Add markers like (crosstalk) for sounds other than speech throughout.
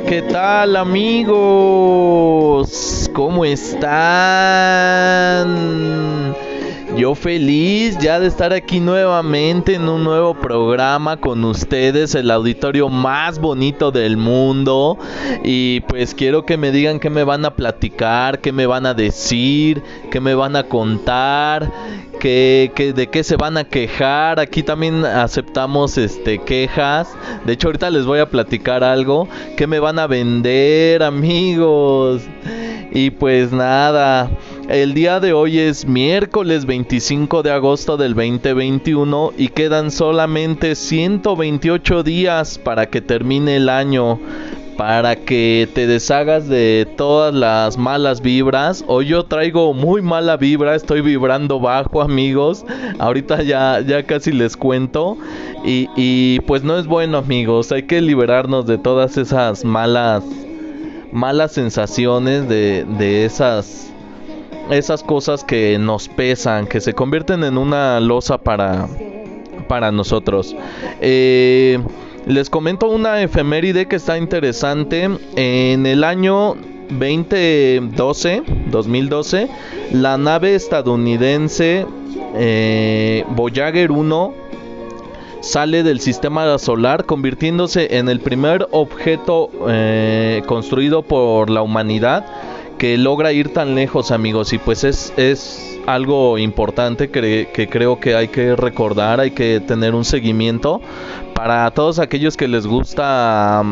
¿qué tal amigos? ¿Cómo están? Yo feliz ya de estar aquí nuevamente en un nuevo programa con ustedes, el auditorio más bonito del mundo. Y pues quiero que me digan qué me van a platicar, qué me van a decir, qué me van a contar, qué, de qué se van a quejar. Aquí también aceptamos este quejas. De hecho ahorita les voy a platicar algo. ¿Qué me van a vender amigos? Y pues nada. El día de hoy es miércoles 25 de agosto del 2021 y quedan solamente 128 días para que termine el año, para que te deshagas de todas las malas vibras. Hoy yo traigo muy mala vibra, estoy vibrando bajo amigos. Ahorita ya, ya casi les cuento. Y, y pues no es bueno amigos, hay que liberarnos de todas esas malas, malas sensaciones, de, de esas esas cosas que nos pesan, que se convierten en una losa para, para nosotros. Eh, les comento una efeméride que está interesante. En el año 2012, 2012, la nave estadounidense eh, Voyager 1 sale del sistema solar convirtiéndose en el primer objeto eh, construido por la humanidad que logra ir tan lejos, amigos, y pues es, es algo importante que, creo que hay que recordar, hay que tener un seguimiento para todos aquellos que les gusta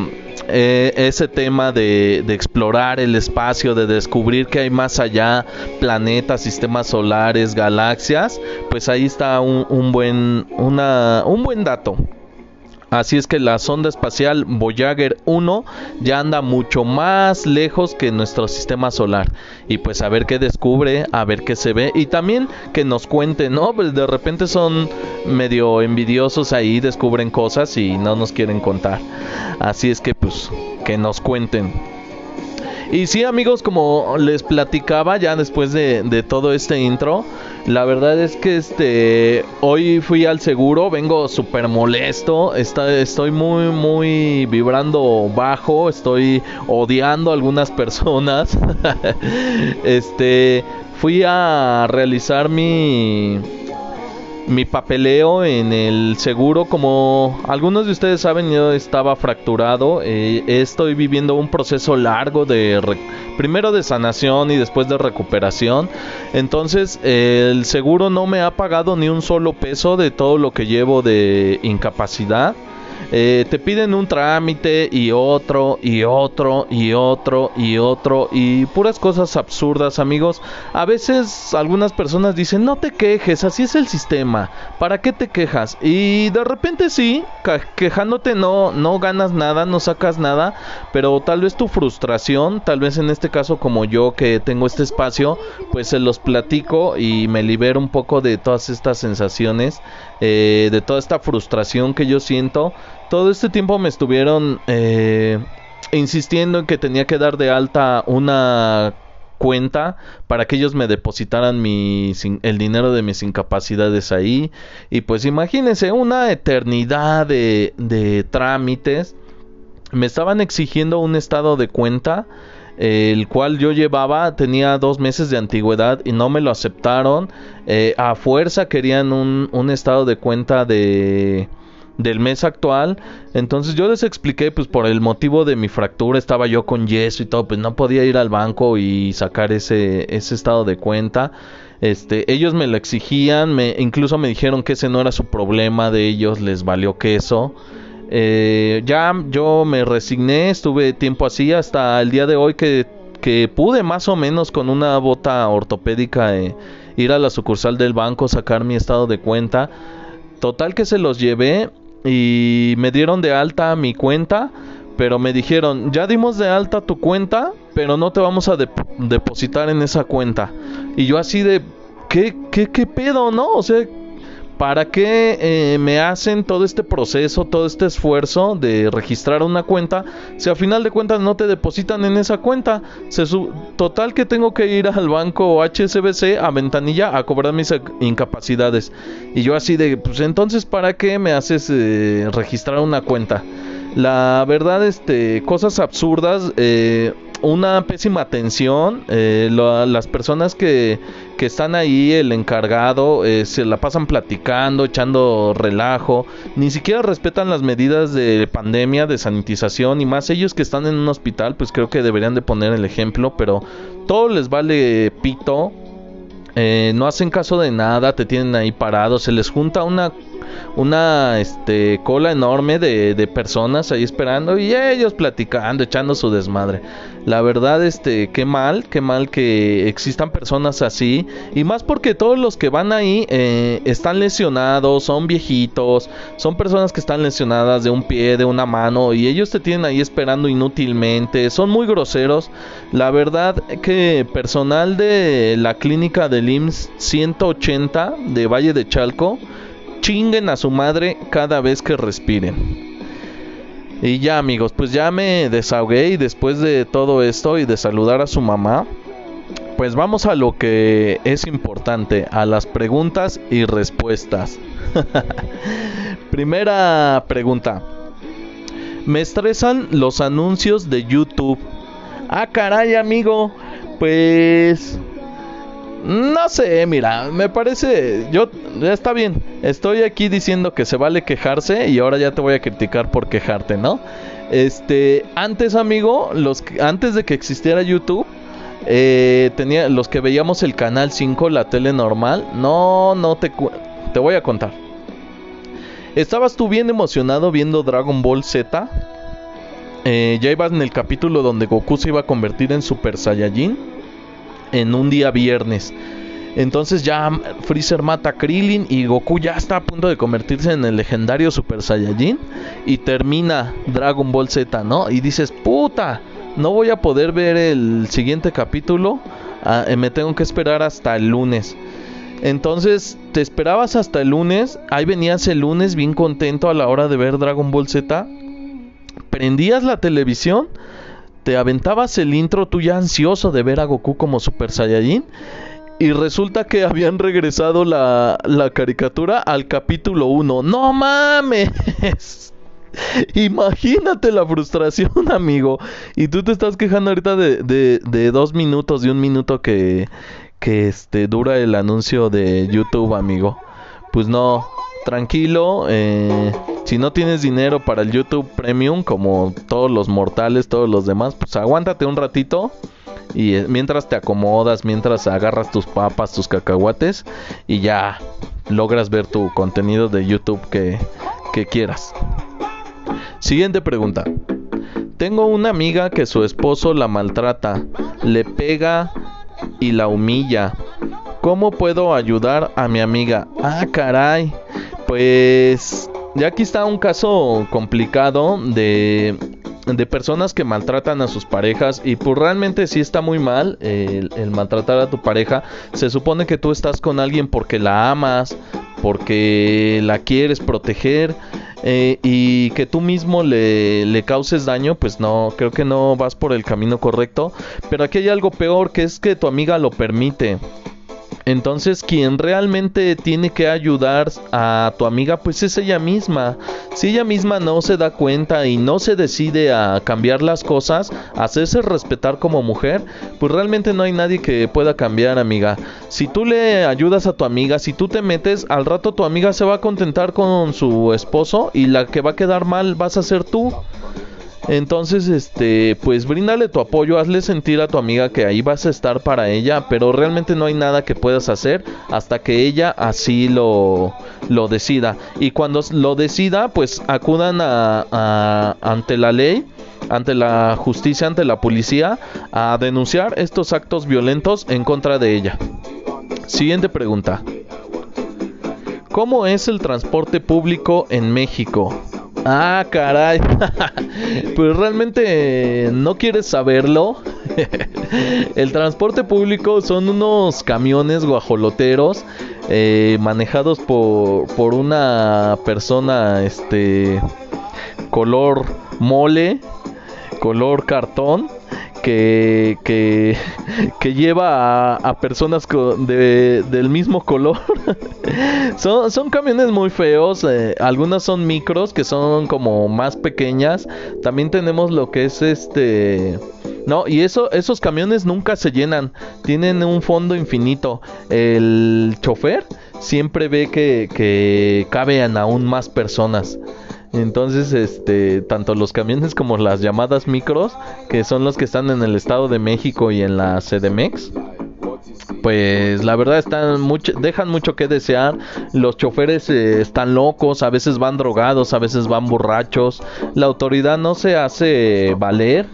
eh, ese tema de, explorar el espacio, de descubrir que hay más allá, planetas, sistemas solares, galaxias, pues ahí está un, buen, un buen dato. Así es que la sonda espacial Voyager 1 ya anda mucho más lejos que nuestro sistema solar. Y pues a ver qué descubre, a ver qué se ve. Y también que nos cuente, ¿no? Pues de repente son medio envidiosos ahí, descubren cosas y no nos quieren contar. Así es que pues que nos cuenten. Y sí amigos, como les platicaba ya después de, de todo este intro, la verdad es que este hoy fui al seguro, vengo súper molesto, estoy muy muy vibrando bajo, estoy odiando a algunas personas. (laughs) este fui a realizar mi mi papeleo en el seguro. Como algunos de ustedes saben, yo estaba fracturado. Eh, estoy viviendo un proceso largo de primero de sanación y después de recuperación. Entonces, el seguro no me ha pagado ni un solo peso de todo lo que llevo de incapacidad. Eh, te piden un trámite y otro y otro y otro y otro y puras cosas absurdas amigos. A veces algunas personas dicen no te quejes, así es el sistema, ¿para qué te quejas? Y de repente sí, quejándote no, no ganas nada, no sacas nada, pero tal vez tu frustración, tal vez en este caso como yo que tengo este espacio, pues se los platico y me libero un poco de todas estas sensaciones, eh, de toda esta frustración que yo siento todo este tiempo me estuvieron eh, insistiendo en que tenía que dar de alta una cuenta para que ellos me depositaran el dinero de mis incapacidades ahí. Y pues imagínense, una eternidad de, de trámites. Me estaban exigiendo un estado de cuenta el cual yo llevaba tenía dos meses de antigüedad y no me lo aceptaron. Eh, a fuerza querían un, un estado de cuenta de del mes actual. Entonces yo les expliqué, pues por el motivo de mi fractura estaba yo con yeso y todo, pues no podía ir al banco y sacar ese, ese estado de cuenta. Este, ellos me lo exigían, me, incluso me dijeron que ese no era su problema de ellos, les valió queso. Eh, ya yo me resigné, estuve tiempo así hasta el día de hoy que, que pude más o menos con una bota ortopédica eh, ir a la sucursal del banco, sacar mi estado de cuenta. Total que se los llevé y me dieron de alta mi cuenta, pero me dijeron, ya dimos de alta tu cuenta, pero no te vamos a depositar en esa cuenta. Y yo así de, ¿qué, qué, qué pedo, no? O sea, ¿Para qué eh, me hacen todo este proceso, todo este esfuerzo de registrar una cuenta si a final de cuentas no te depositan en esa cuenta? Se total que tengo que ir al banco HSBC a ventanilla a cobrar mis incapacidades. Y yo así de, pues entonces ¿para qué me haces eh, registrar una cuenta? La verdad, este, cosas absurdas. Eh, una pésima atención. Eh, las personas que, que, están ahí, el encargado, eh, se la pasan platicando, echando relajo. Ni siquiera respetan las medidas de pandemia, de sanitización. Y más ellos que están en un hospital, pues creo que deberían de poner el ejemplo. Pero todo les vale pito. Eh, no hacen caso de nada, te tienen ahí parados, se les junta una una este, cola enorme de, personas ahí esperando y ellos platicando, echando su desmadre. La verdad, este, qué mal, qué mal que existan personas así. Y más porque todos los que van ahí eh, están lesionados, son viejitos, son personas que están lesionadas de un pie, de una mano, y ellos te tienen ahí esperando inútilmente. Son muy groseros. La verdad que personal de la clínica del IMSS 180 de Valle de Chalco, chinguen a su madre cada vez que respiren. Y ya amigos, pues ya me desahogué y después de todo esto y de saludar a su mamá, pues vamos a lo que es importante, a las preguntas y respuestas. (laughs) Primera pregunta. Me estresan los anuncios de YouTube. Ah, caray, amigo. Pues no sé, mira, me parece, yo, ya está bien, estoy aquí diciendo que se vale quejarse y ahora ya te voy a criticar por quejarte, ¿no? Este, antes amigo, los, antes de que existiera YouTube, eh, tenía, los que veíamos el canal 5, la tele normal, no, no te, te voy a contar. ¿Estabas tú bien emocionado viendo Dragon Ball Z? Eh, ya ibas en el capítulo donde Goku se iba a convertir en Super Saiyajin en un día viernes. Entonces ya Freezer mata a Krillin y Goku ya está a punto de convertirse en el legendario Super Saiyajin y termina Dragon Ball Z, ¿no? Y dices, puta, no voy a poder ver el siguiente capítulo, ah, eh, me tengo que esperar hasta el lunes. Entonces, te esperabas hasta el lunes, ahí venías el lunes bien contento a la hora de ver Dragon Ball Z, prendías la televisión te aventabas el intro tú ya ansioso de ver a Goku como Super Saiyajin y resulta que habían regresado la, la caricatura al capítulo 1. ¡No mames! (laughs) Imagínate la frustración, (laughs) amigo. Y tú te estás quejando ahorita de, de, de dos minutos, de un minuto que, que este, dura el anuncio de YouTube, amigo. Pues no, tranquilo. Eh, si no tienes dinero para el YouTube Premium, como todos los mortales, todos los demás, pues aguántate un ratito. Y eh, mientras te acomodas, mientras agarras tus papas, tus cacahuates, y ya logras ver tu contenido de YouTube que, que quieras. Siguiente pregunta. Tengo una amiga que su esposo la maltrata, le pega y la humilla. ¿Cómo puedo ayudar a mi amiga? Ah, caray. Pues ya aquí está un caso complicado de, de personas que maltratan a sus parejas y pues realmente sí está muy mal el, maltratar a tu pareja. Se supone que tú estás con alguien porque la amas, porque la quieres proteger eh, y que tú mismo le, le, causes daño, pues no, creo que no vas por el camino correcto. Pero aquí hay algo peor que es que tu amiga lo permite. Entonces quien realmente tiene que ayudar a tu amiga pues es ella misma. Si ella misma no se da cuenta y no se decide a cambiar las cosas, hacerse respetar como mujer, pues realmente no hay nadie que pueda cambiar amiga. Si tú le ayudas a tu amiga, si tú te metes, al rato tu amiga se va a contentar con su esposo y la que va a quedar mal vas a ser tú. Entonces, este, pues bríndale tu apoyo, hazle sentir a tu amiga que ahí vas a estar para ella, pero realmente no hay nada que puedas hacer hasta que ella así lo, lo decida. Y cuando lo decida, pues acudan a, ante la ley, ante la justicia, ante la policía, a denunciar estos actos violentos en contra de ella. Siguiente pregunta. ¿Cómo es el transporte público en México? Ah, caray. (laughs) pues realmente no quieres saberlo. (laughs) el transporte público son unos camiones guajoloteros eh, manejados por, por una persona, este, color mole, color cartón que, (laughs) que, lleva a, personas de, del mismo color. (laughs) son, son camiones muy feos. Eh, algunas son micros que son como más pequeñas. También tenemos lo que es este... No, y eso, esos camiones nunca se llenan. Tienen un fondo infinito. El chofer siempre ve que, que caben aún más personas. Entonces, este, tanto los camiones como las llamadas micros, que son los que están en el Estado de México y en la CDMX, pues la verdad están mucho, dejan mucho que desear. Los choferes eh, están locos, a veces van drogados, a veces van borrachos. La autoridad no se hace valer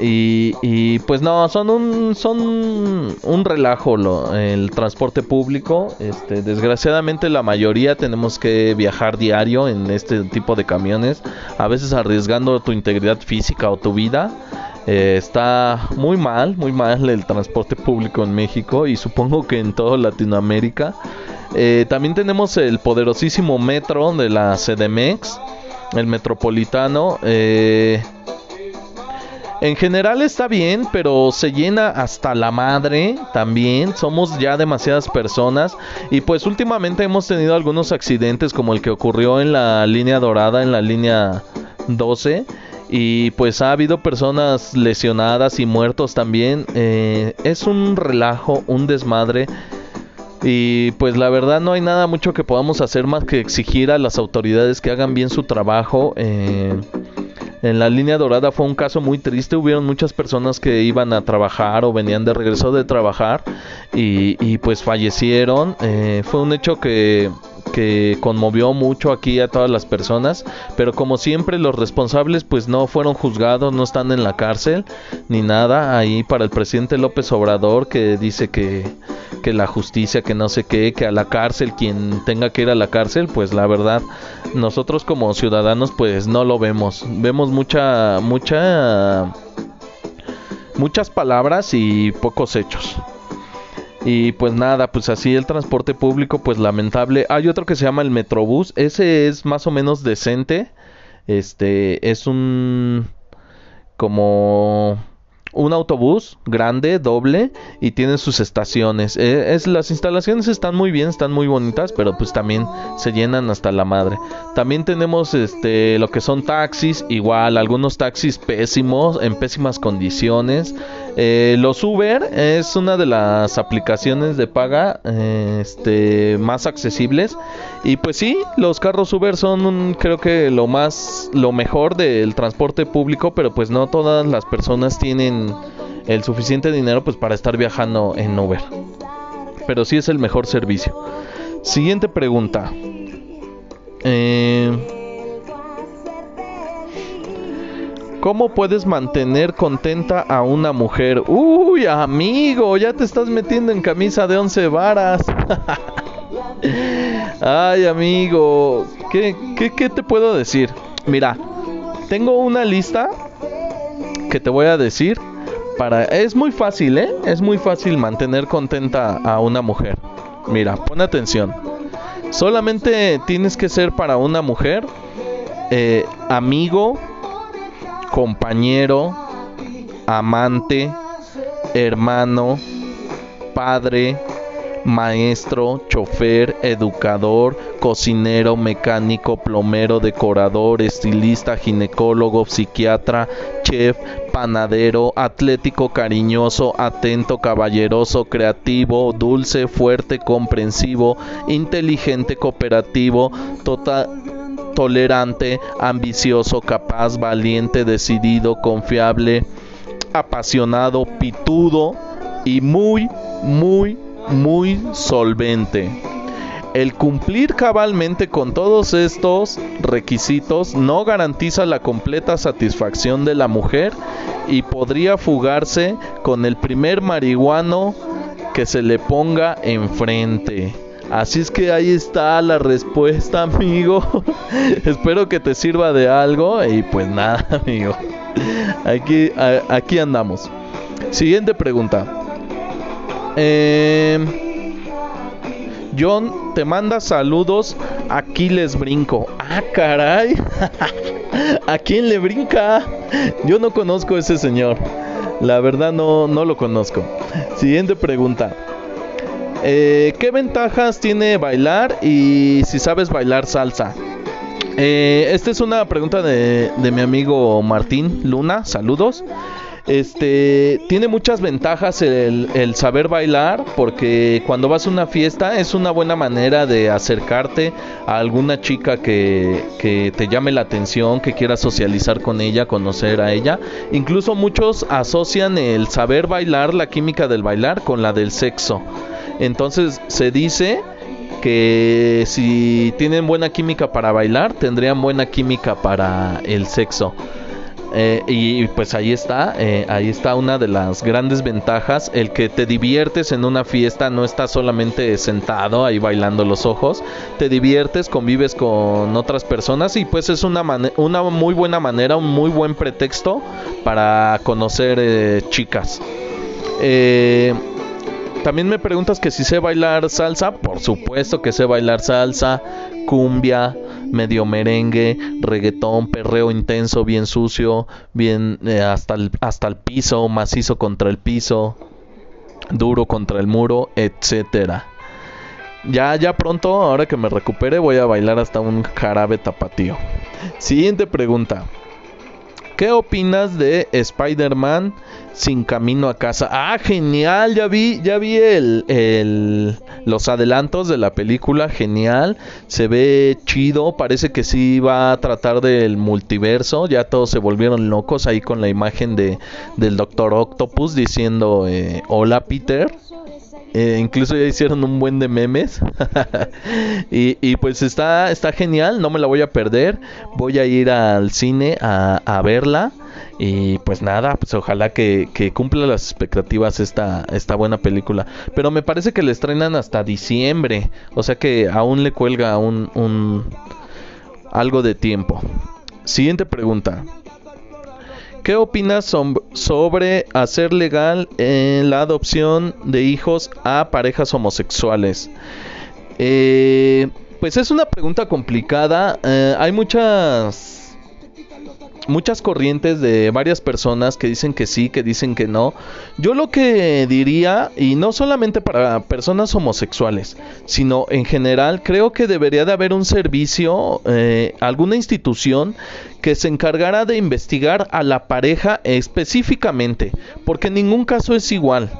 y, pues no, son un, son un relajo lo, el transporte público. Este, desgraciadamente la mayoría tenemos que viajar diario en este tipo de camiones, a veces arriesgando tu integridad física o tu vida. Eh, está muy mal, muy mal el transporte público en México y supongo que en toda Latinoamérica. Eh, también tenemos el poderosísimo metro de la CDMX, el metropolitano. Eh, en general está bien, pero se llena hasta la madre también. Somos ya demasiadas personas. Y pues últimamente hemos tenido algunos accidentes como el que ocurrió en la línea dorada, en la línea 12. Y pues ha habido personas lesionadas y muertos también. Eh, es un relajo, un desmadre. Y pues la verdad no hay nada mucho que podamos hacer más que exigir a las autoridades que hagan bien su trabajo. Eh, en la línea dorada fue un caso muy triste. Hubieron muchas personas que iban a trabajar o venían de regreso de trabajar y, pues fallecieron. Eh, fue un hecho que que conmovió mucho aquí a todas las personas, pero como siempre los responsables pues no fueron juzgados, no están en la cárcel ni nada. Ahí para el presidente López Obrador que dice que, que la justicia, que no sé qué, que a la cárcel quien tenga que ir a la cárcel, pues la verdad nosotros como ciudadanos pues no lo vemos. Vemos mucha mucha muchas palabras y pocos hechos. Y pues nada, pues así el transporte público pues lamentable. Hay otro que se llama el Metrobús, ese es más o menos decente. Este es un como un autobús grande, doble, y tiene sus estaciones. Eh, es, las instalaciones están muy bien, están muy bonitas, pero pues también se llenan hasta la madre. También tenemos este lo que son taxis, igual, algunos taxis pésimos, en pésimas condiciones. Eh, los Uber es una de las aplicaciones de paga este, más accesibles. Y pues sí, los carros Uber son creo que lo más, lo mejor del transporte público, pero pues no todas las personas tienen el suficiente dinero pues para estar viajando en Uber. Pero sí es el mejor servicio. Siguiente pregunta. Eh, ¿Cómo puedes mantener contenta a una mujer? Uy, amigo, ya te estás metiendo en camisa de once varas. (laughs) Ay, amigo, ¿qué, ¿qué, te puedo decir? Mira, tengo una lista que te voy a decir para... Es muy fácil, ¿eh? Es muy fácil mantener contenta a una mujer. Mira, pon atención. Solamente tienes que ser para una mujer eh, amigo, compañero, amante, hermano, padre, maestro, chofer, educador, cocinero, mecánico, plomero, decorador, estilista, ginecólogo, psiquiatra, chef, panadero, atlético, cariñoso, atento, caballeroso, creativo, dulce, fuerte, comprensivo, inteligente, cooperativo, total tolerante, ambicioso, capaz, valiente, decidido, confiable, apasionado, pitudo y muy, muy, muy solvente. El cumplir cabalmente con todos estos requisitos no garantiza la completa satisfacción de la mujer y podría fugarse con el primer marihuano que se le ponga enfrente. Así es que ahí está la respuesta, (laughs) amigo. Espero que te sirva de algo. Y pues nada, (laughs) amigo. Aquí, aquí andamos. Siguiente pregunta. Eh, John te manda saludos. Aquí les brinco. Ah, caray. (laughs) ¿A quién le brinca? Yo no conozco a ese señor. La verdad no, no lo conozco. Siguiente pregunta. Eh, ¿Qué ventajas tiene bailar y si sabes bailar salsa? Eh, esta es una pregunta de, mi amigo Martín Luna. Saludos. Este tiene muchas ventajas el, el, saber bailar porque cuando vas a una fiesta es una buena manera de acercarte a alguna chica que, que te llame la atención, que quiera socializar con ella, conocer a ella. Incluso muchos asocian el saber bailar, la química del bailar, con la del sexo. Entonces se dice que si tienen buena química para bailar, tendrían buena química para el sexo. Eh, y pues ahí está, eh, ahí está una de las grandes ventajas, el que te diviertes en una fiesta, no estás solamente sentado ahí bailando los ojos, te diviertes, convives con otras personas y pues es una, una muy buena manera, un muy buen pretexto para conocer eh, chicas. También me preguntas que si sé bailar salsa, por supuesto que sé bailar salsa, cumbia, medio merengue, reggaetón, perreo intenso, bien sucio, bien eh, hasta, el, hasta el piso, macizo contra el piso, duro contra el muro, etcétera. Ya, ya pronto, ahora que me recupere, voy a bailar hasta un jarabe tapatío. Siguiente pregunta. ¿Qué opinas de Spider-Man sin camino a casa? Ah, genial, ya vi, ya vi el, los adelantos de la película, genial, se ve chido, parece que sí va a tratar del multiverso, ya todos se volvieron locos ahí con la imagen de, del Doctor Octopus diciendo eh, hola Peter. Eh, incluso ya hicieron un buen de memes. (laughs) y, pues está, está genial, no me la voy a perder. Voy a ir al cine a, a verla. Y pues nada, pues ojalá que, cumpla las expectativas esta, esta buena película. Pero me parece que la estrenan hasta diciembre. O sea que aún le cuelga un, un algo de tiempo. Siguiente pregunta. ¿Qué opinas sobre hacer legal la adopción de hijos a parejas homosexuales? Eh, pues es una pregunta complicada. Eh, hay muchas muchas corrientes de varias personas que dicen que sí, que dicen que no. Yo lo que diría, y no solamente para personas homosexuales, sino en general, creo que debería de haber un servicio, eh, alguna institución que se encargara de investigar a la pareja específicamente, porque en ningún caso es igual.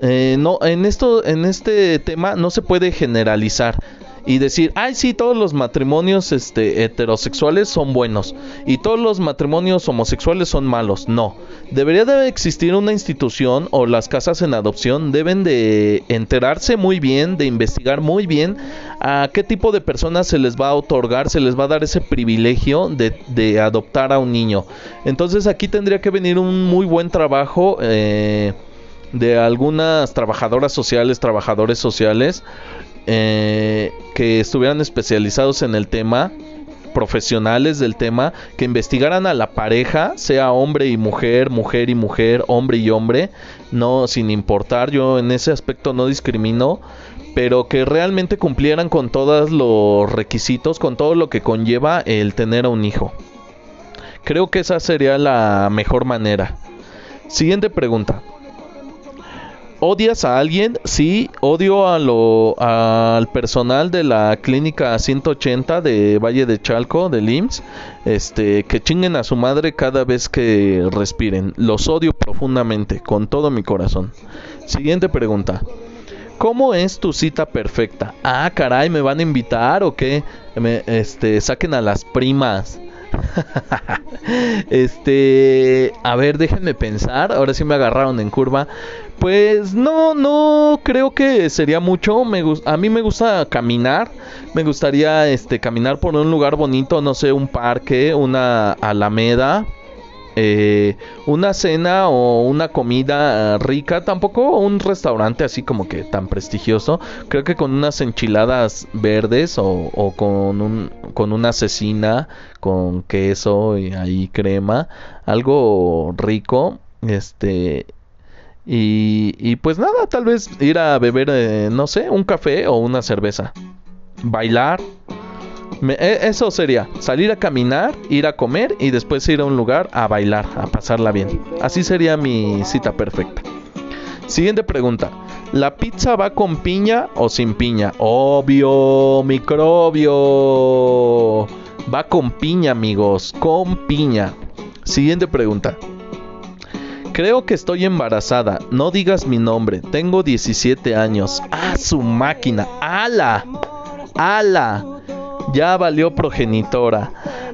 Eh, no, en esto, en este tema no se puede generalizar y decir, ay, sí, todos los matrimonios este, heterosexuales son buenos y todos los matrimonios homosexuales son malos. No, debería de existir una institución o las casas en adopción deben de enterarse muy bien, de investigar muy bien a qué tipo de personas se les va a otorgar, se les va a dar ese privilegio de, de adoptar a un niño. Entonces aquí tendría que venir un muy buen trabajo. Eh, de algunas trabajadoras sociales, trabajadores sociales, eh, que estuvieran especializados en el tema, profesionales del tema, que investigaran a la pareja, sea hombre y mujer, mujer y mujer, hombre y hombre, no sin importar, yo en ese aspecto no discrimino, pero que realmente cumplieran con todos los requisitos, con todo lo que conlleva el tener a un hijo. Creo que esa sería la mejor manera. Siguiente pregunta. ¿Odias a alguien? Sí, odio a lo, al personal de la clínica 180 de Valle de Chalco, de IMSS, este, que chinguen a su madre cada vez que respiren. Los odio profundamente, con todo mi corazón. Siguiente pregunta. ¿Cómo es tu cita perfecta? Ah, caray, ¿me van a invitar o qué? Me, este, saquen a las primas. (laughs) este, a ver, déjenme pensar. Ahora sí me agarraron en curva. Pues no, no creo que sería mucho. Me, a mí me gusta caminar. Me gustaría este, caminar por un lugar bonito, no sé, un parque, una alameda. Eh, una cena o una comida rica, tampoco un restaurante así como que tan prestigioso. Creo que con unas enchiladas verdes o, o con, un, con una cecina con queso y ahí crema, algo rico. Este, y, pues nada, tal vez ir a beber, eh, no sé, un café o una cerveza. Bailar. e, eso sería, salir a caminar, ir a comer y después ir a un lugar a bailar, a pasarla bien. Así sería mi cita perfecta. Siguiente pregunta. ¿La pizza va con piña o sin piña? Obvio, microbio. Va con piña, amigos, con piña. Siguiente pregunta. Creo que estoy embarazada. No digas mi nombre. Tengo 17 años. ¡Ah, su máquina! ¡Ala! ¡Ala! Ya valió progenitora.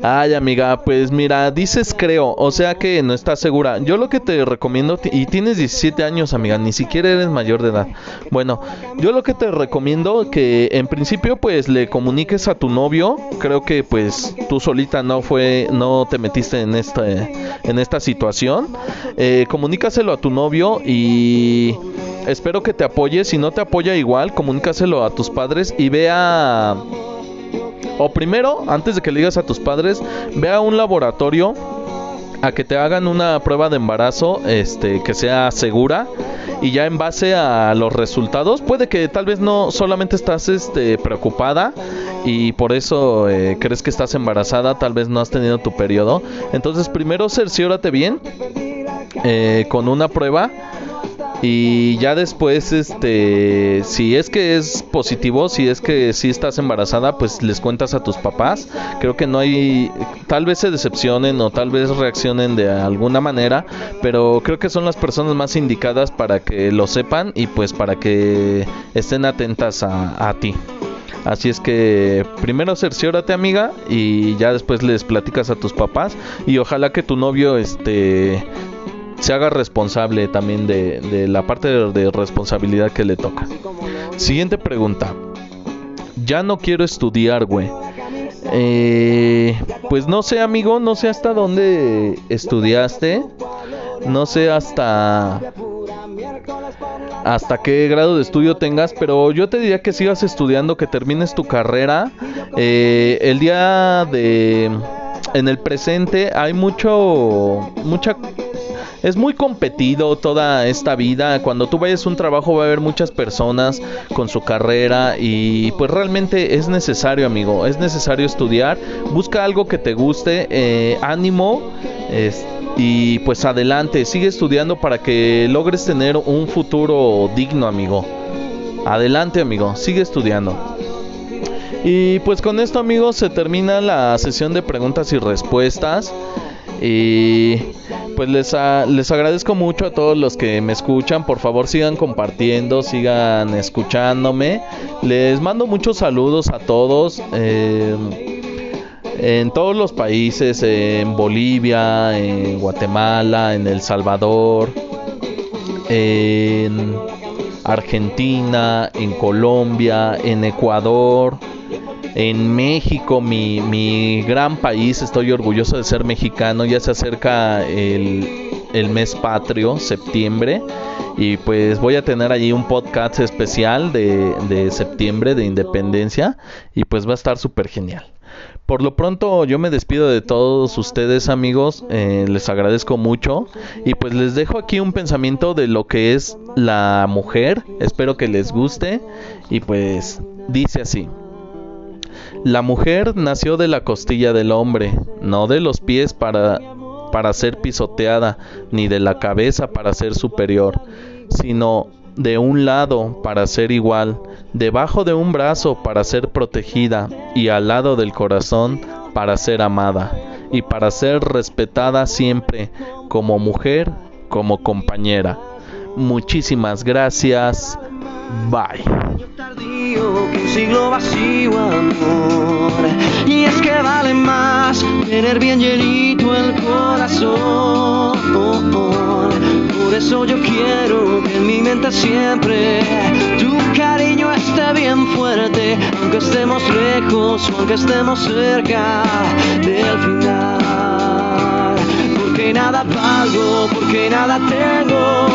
Ay, amiga, pues mira, dices creo, o sea que no estás segura. Yo lo que te recomiendo, y tienes 17 años, amiga, ni siquiera eres mayor de edad. Bueno, yo lo que te recomiendo que en principio pues le comuniques a tu novio. Creo que pues tú solita no fue, no te metiste en esta, en esta situación. Eh, comunícaselo a tu novio y espero que te apoye. Si no te apoya igual, comunícaselo a tus padres y vea o primero, antes de que le digas a tus padres, ve a un laboratorio a que te hagan una prueba de embarazo este que sea segura y ya en base a los resultados puede que tal vez no solamente estás este preocupada y por eso eh, crees que estás embarazada tal vez no has tenido tu periodo. Entonces primero cerciórate bien eh, con una prueba y ya después, este, si es que es positivo, si es que si estás embarazada, pues les cuentas a tus papás. Creo que no hay, tal vez se decepcionen o tal vez reaccionen de alguna manera, pero creo que son las personas más indicadas para que lo sepan y pues para que estén atentas a, ti. Así es que primero cerciórate amiga y ya después les platicas a tus papás y ojalá que tu novio este se haga responsable también de, la parte de, responsabilidad que le toca. Siguiente pregunta. Ya no quiero estudiar, güey. Eh, pues no sé, amigo, no sé hasta dónde estudiaste. No sé hasta hasta qué grado de estudio tengas, pero yo te diría que sigas estudiando, que termines tu carrera. Eh, el día de en el presente hay mucho mucha es muy competido toda esta vida. Cuando tú vayas a un trabajo va a haber muchas personas con su carrera y pues realmente es necesario, amigo, es necesario estudiar. Busca algo que te guste, eh, ánimo y pues adelante, sigue estudiando para que logres tener un futuro digno, amigo. Adelante, amigo, sigue estudiando. Y pues con esto, amigos, se termina la sesión de preguntas y respuestas. Y pues les, les agradezco mucho a todos los que me escuchan. Por favor sigan compartiendo, sigan escuchándome. Les mando muchos saludos a todos. Eh, en todos los países, en Bolivia, en Guatemala, en El Salvador, en Argentina, en Colombia, en Ecuador en México, mi, gran país, estoy orgulloso de ser mexicano, ya se acerca el, mes patrio, septiembre, y pues voy a tener allí un podcast especial de, de septiembre de independencia, y pues va a estar súper genial. Por lo pronto yo me despido de todos ustedes amigos, eh, les agradezco mucho y pues les dejo aquí un pensamiento de lo que es la mujer, espero que les guste y pues dice así. La mujer nació de la costilla del hombre, no de los pies para, para ser pisoteada, ni de la cabeza para ser superior, sino de un lado para ser igual, debajo de un brazo para ser protegida y al lado del corazón para ser amada y para ser respetada siempre como mujer, como compañera. Muchísimas gracias. Bye un siglo vacío, amor. Y es que vale más tener bien llenito el corazón. Por eso yo quiero que en mi mente siempre tu cariño esté bien fuerte, aunque estemos lejos o aunque estemos cerca del final. Porque nada valgo, porque nada tengo,